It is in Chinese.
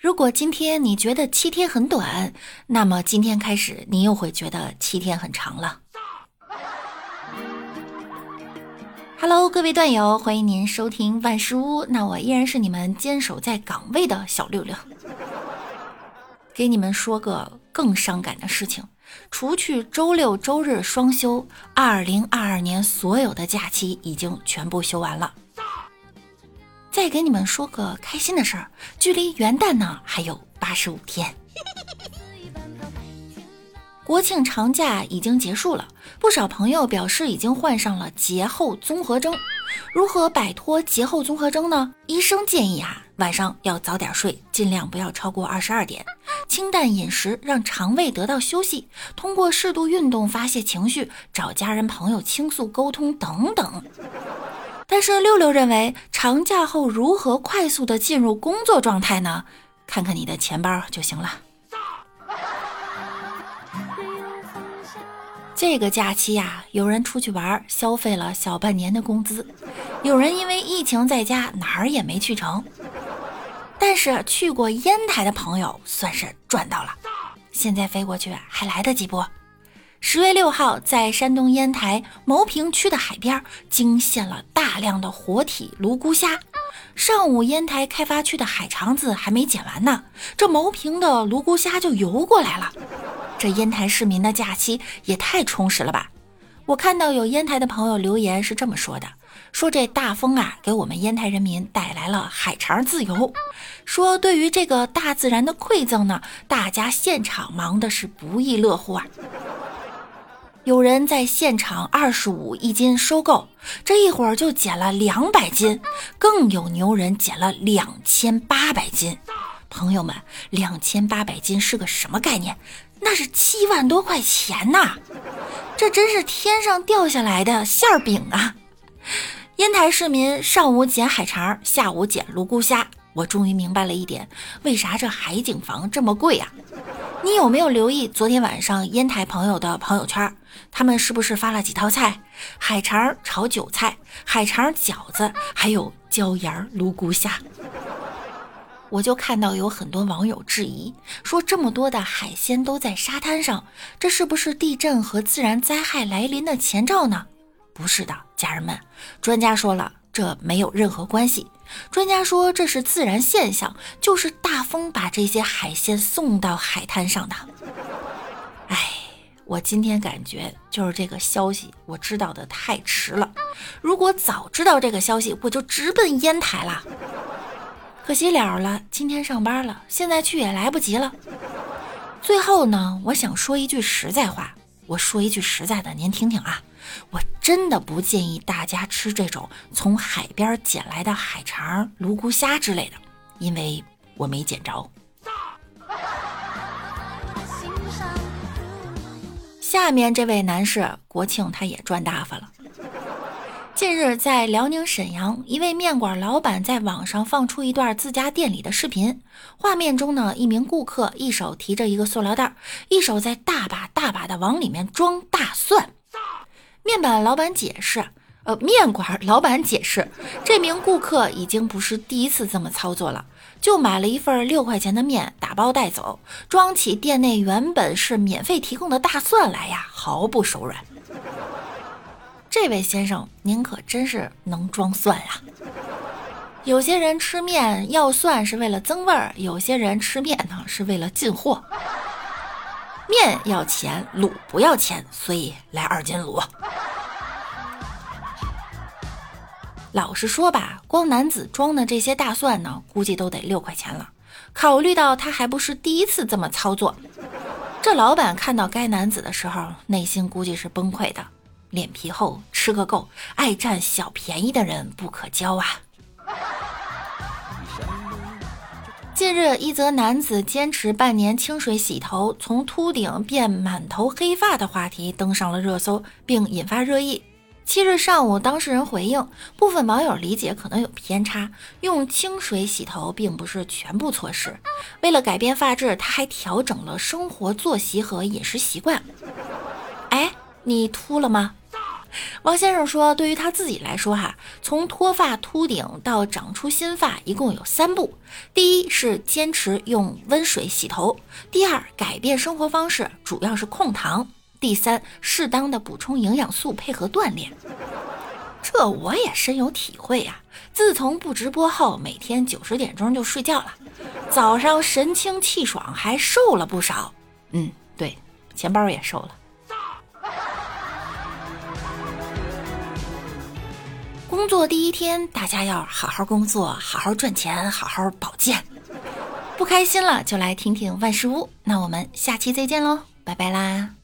如果今天你觉得七天很短，那么今天开始你又会觉得七天很长了。Hello，各位段友，欢迎您收听万事屋。那我依然是你们坚守在岗位的小六六。给你们说个更伤感的事情，除去周六周日双休，二零二二年所有的假期已经全部休完了。再给你们说个开心的事儿，距离元旦呢还有八十五天。国庆长假已经结束了，不少朋友表示已经患上了节后综合征。如何摆脱节后综合征呢？医生建议啊，晚上要早点睡，尽量不要超过二十二点，清淡饮食，让肠胃得到休息，通过适度运动发泄情绪，找家人朋友倾诉沟通等等。但是六六认为，长假后如何快速的进入工作状态呢？看看你的钱包就行了。这个假期呀，有人出去玩，消费了小半年的工资；有人因为疫情在家，哪儿也没去成。但是去过烟台的朋友算是赚到了，现在飞过去还来得及不？十月六号，在山东烟台牟平区的海边惊现了大量的活体泸沽虾。上午烟台开发区的海肠子还没捡完呢，这牟平的泸沽虾就游过来了。这烟台市民的假期也太充实了吧！我看到有烟台的朋友留言是这么说的：说这大风啊，给我们烟台人民带来了海肠自由。说对于这个大自然的馈赠呢，大家现场忙的是不亦乐乎啊！有人在现场二十五一斤收购，这一会儿就减了两百斤，更有牛人减了两千八百斤。朋友们，两千八百斤是个什么概念？那是七万多块钱呐！这真是天上掉下来的馅儿饼啊！烟台市民上午捡海肠，下午捡泸沽虾。我终于明白了一点，为啥这海景房这么贵啊？你有没有留意昨天晚上烟台朋友的朋友圈？他们是不是发了几套菜？海肠炒韭菜，海肠饺子，还有椒盐泸沽虾。我就看到有很多网友质疑，说这么多的海鲜都在沙滩上，这是不是地震和自然灾害来临的前兆呢？不是的，家人们，专家说了，这没有任何关系。专家说这是自然现象，就是大风把这些海鲜送到海滩上的。哎，我今天感觉就是这个消息我知道的太迟了。如果早知道这个消息，我就直奔烟台了。可惜了了，今天上班了，现在去也来不及了。最后呢，我想说一句实在话，我说一句实在的，您听听啊。我真的不建议大家吃这种从海边捡来的海肠、泸沽虾之类的，因为我没捡着。下面这位男士国庆他也赚大发了。近日，在辽宁沈阳，一位面馆老板在网上放出一段自家店里的视频。画面中呢，一名顾客一手提着一个塑料袋，一手在大把大把的往里面装大蒜。面板老板解释，呃，面馆老板解释，这名顾客已经不是第一次这么操作了，就买了一份六块钱的面，打包带走，装起店内原本是免费提供的大蒜来呀，毫不手软。这位先生，您可真是能装蒜呀！有些人吃面要蒜是为了增味儿，有些人吃面呢是为了进货。面要钱，卤不要钱，所以来二斤卤。老实说吧，光男子装的这些大蒜呢，估计都得六块钱了。考虑到他还不是第一次这么操作，这老板看到该男子的时候，内心估计是崩溃的。脸皮厚，吃个够，爱占小便宜的人不可交啊！近日，一则男子坚持半年清水洗头，从秃顶变满头黑发的话题登上了热搜，并引发热议。七日上午，当事人回应，部分网友理解可能有偏差，用清水洗头并不是全部措施。为了改变发质，他还调整了生活作息和饮食习惯。哎，你秃了吗？王先生说，对于他自己来说，哈，从脱发秃顶到长出新发，一共有三步：第一是坚持用温水洗头；第二，改变生活方式，主要是控糖；第三，适当的补充营养素，配合锻炼。这我也深有体会呀！自从不直播后，每天九十点钟就睡觉了，早上神清气爽，还瘦了不少。嗯，对，钱包也瘦了。做第一天，大家要好好工作，好好赚钱，好好保健。不开心了就来听听万事屋。那我们下期再见喽，拜拜啦！